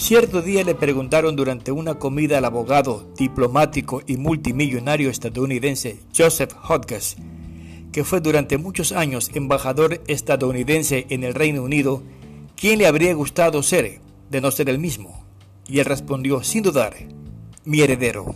Cierto día le preguntaron durante una comida al abogado, diplomático y multimillonario estadounidense Joseph Hodges, que fue durante muchos años embajador estadounidense en el Reino Unido, quién le habría gustado ser, de no ser el mismo. Y él respondió sin dudar, mi heredero.